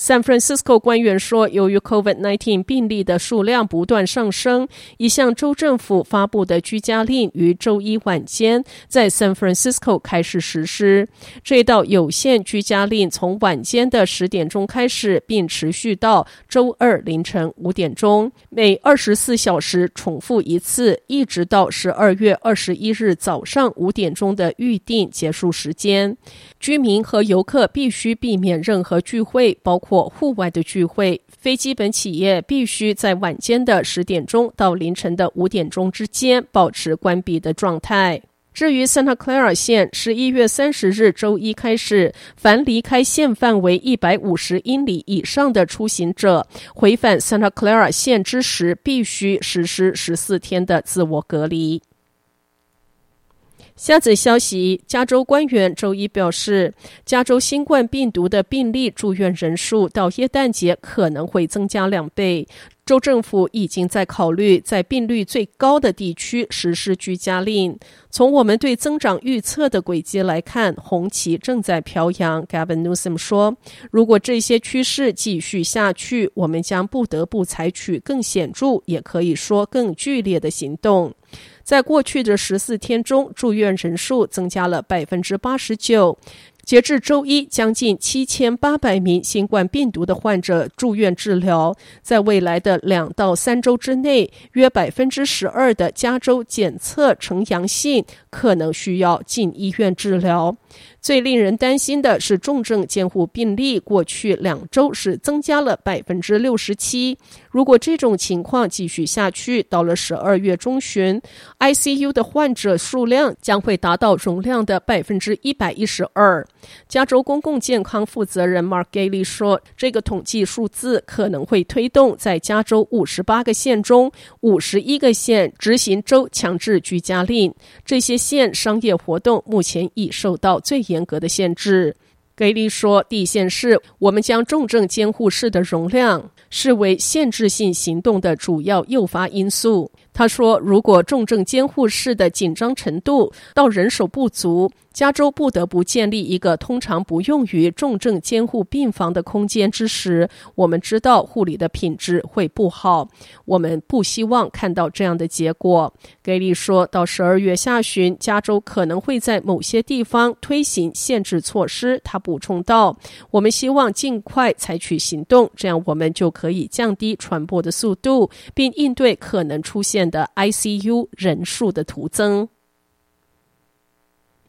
San Francisco 官员说，由于 COVID-19 病例的数量不断上升，一项州政府发布的居家令于周一晚间在 San Francisco 开始实施。这道有限居家令从晚间的十点钟开始，并持续到周二凌晨五点钟，每二十四小时重复一次，一直到十二月二十一日早上五点钟的预定结束时间。居民和游客必须避免任何聚会，包括或户外的聚会，非基本企业必须在晚间的十点钟到凌晨的五点钟之间保持关闭的状态。至于 Santa Clara 县，十一月三十日周一开始，凡离开县范围一百五十英里以上的出行者，回返 Santa Clara 县之时，必须实施十四天的自我隔离。下则消息，加州官员周一表示，加州新冠病毒的病例住院人数到耶诞节可能会增加两倍。州政府已经在考虑在病率最高的地区实施居家令。从我们对增长预测的轨迹来看，红旗正在飘扬。Gavin Newsom 说：“如果这些趋势继续下去，我们将不得不采取更显著，也可以说更剧烈的行动。”在过去的十四天中，住院人数增加了百分之八十九。截至周一，将近七千八百名新冠病毒的患者住院治疗。在未来的两到三周之内，约百分之十二的加州检测呈阳性，可能需要进医院治疗。最令人担心的是重症监护病例，过去两周是增加了百分之六十七。如果这种情况继续下去，到了十二月中旬，ICU 的患者数量将会达到容量的百分之一百一十二。加州公共健康负责人 Mark Ghaly 说，这个统计数字可能会推动在加州五十八个县中五十一个县执行州强制居家令。这些县商业活动目前已受到最严格的限制，格里说：“第一件事，我们将重症监护室的容量视为限制性行动的主要诱发因素。”他说：“如果重症监护室的紧张程度到人手不足。”加州不得不建立一个通常不用于重症监护病房的空间之时，我们知道护理的品质会不好。我们不希望看到这样的结果。盖利说，到十二月下旬，加州可能会在某些地方推行限制措施。他补充道：“我们希望尽快采取行动，这样我们就可以降低传播的速度，并应对可能出现的 ICU 人数的徒增。”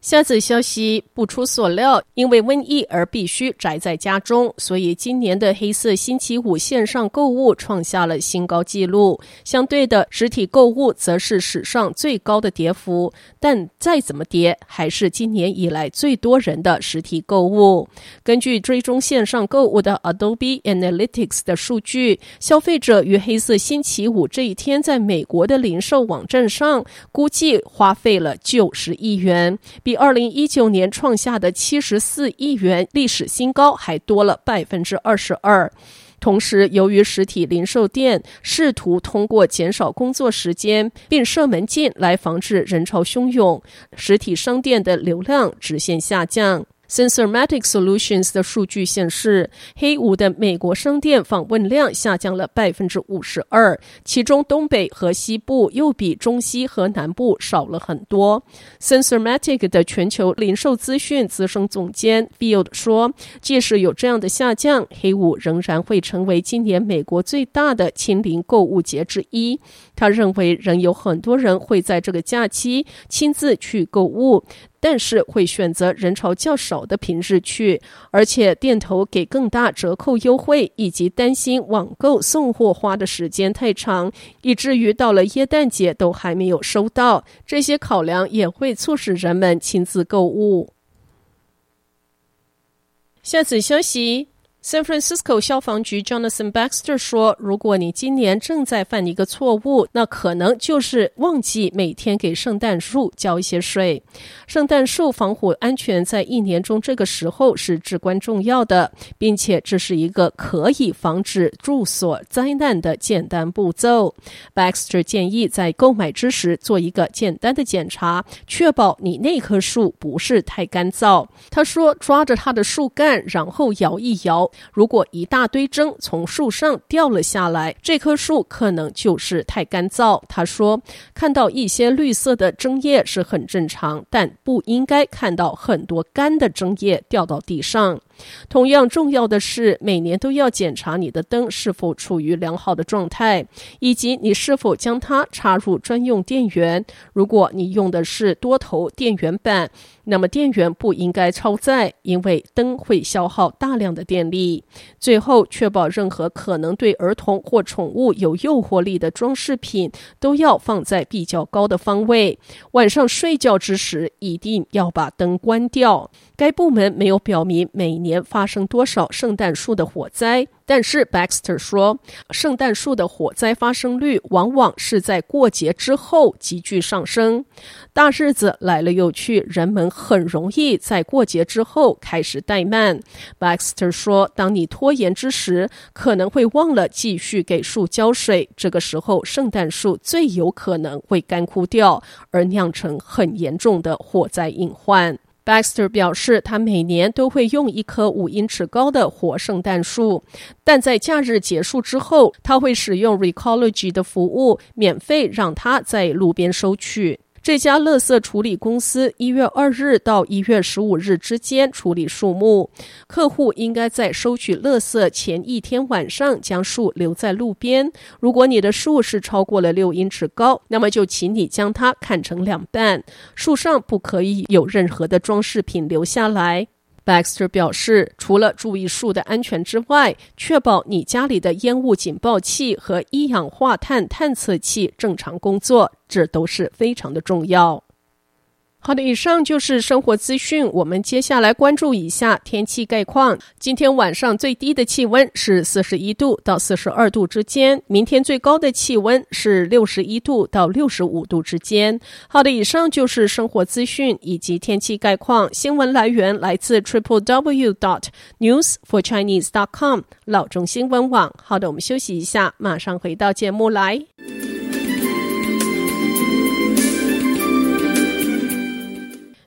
下次消息不出所料，因为瘟疫而必须宅在家中，所以今年的黑色星期五线上购物创下了新高纪录。相对的，实体购物则是史上最高的跌幅。但再怎么跌，还是今年以来最多人的实体购物。根据追踪线上购物的 Adobe Analytics 的数据，消费者于黑色星期五这一天在美国的零售网站上估计花费了九十亿元，比比二零一九年创下的七十四亿元历史新高还多了百分之二十二。同时，由于实体零售店试图通过减少工作时间并设门禁来防止人潮汹涌，实体商店的流量直线下降。Sensormatic Solutions 的数据显示，黑五的美国商店访问量下降了百分之五十二，其中东北和西部又比中西和南部少了很多。Sensormatic 的全球零售资讯资深总监 Field 说，即使有这样的下降，黑五仍然会成为今年美国最大的清零购物节之一。他认为，仍有很多人会在这个假期亲自去购物。但是会选择人潮较少的平日去，而且店头给更大折扣优惠，以及担心网购送货花的时间太长，以至于到了耶诞节都还没有收到。这些考量也会促使人们亲自购物。下次消息。San Francisco 消防局 Jonathan Baxter 说：“如果你今年正在犯一个错误，那可能就是忘记每天给圣诞树浇一些水。圣诞树防火安全在一年中这个时候是至关重要的，并且这是一个可以防止住所灾难的简单步骤。Baxter 建议在购买之时做一个简单的检查，确保你那棵树不是太干燥。”他说：“抓着它的树干，然后摇一摇。”如果一大堆针从树上掉了下来，这棵树可能就是太干燥。他说，看到一些绿色的针叶是很正常，但不应该看到很多干的针叶掉到地上。同样重要的是，每年都要检查你的灯是否处于良好的状态，以及你是否将它插入专用电源。如果你用的是多头电源板，那么电源不应该超载，因为灯会消耗大量的电力。最后，确保任何可能对儿童或宠物有诱惑力的装饰品都要放在比较高的方位。晚上睡觉之时，一定要把灯关掉。该部门没有表明每年发生多少圣诞树的火灾，但是 Baxter 说，圣诞树的火灾发生率往往是在过节之后急剧上升。大日子来了又去，人们很容易在过节之后开始怠慢。Baxter 说，当你拖延之时，可能会忘了继续给树浇水，这个时候圣诞树最有可能会干枯掉，而酿成很严重的火灾隐患。Baxter 表示，他每年都会用一棵五英尺高的活圣诞树，但在假日结束之后，他会使用 Recology 的服务，免费让他在路边收取。这家乐色处理公司一月二日到一月十五日之间处理树木。客户应该在收取乐色前一天晚上将树留在路边。如果你的树是超过了六英尺高，那么就请你将它砍成两半。树上不可以有任何的装饰品留下来。Baxter 表示，除了注意树的安全之外，确保你家里的烟雾警报器和一氧化碳探测器正常工作，这都是非常的重要。好的，以上就是生活资讯。我们接下来关注一下天气概况。今天晚上最低的气温是四十一度到四十二度之间，明天最高的气温是六十一度到六十五度之间。好的，以上就是生活资讯以及天气概况。新闻来源来自 triple w dot news for chinese dot com 老中新闻网。好的，我们休息一下，马上回到节目来。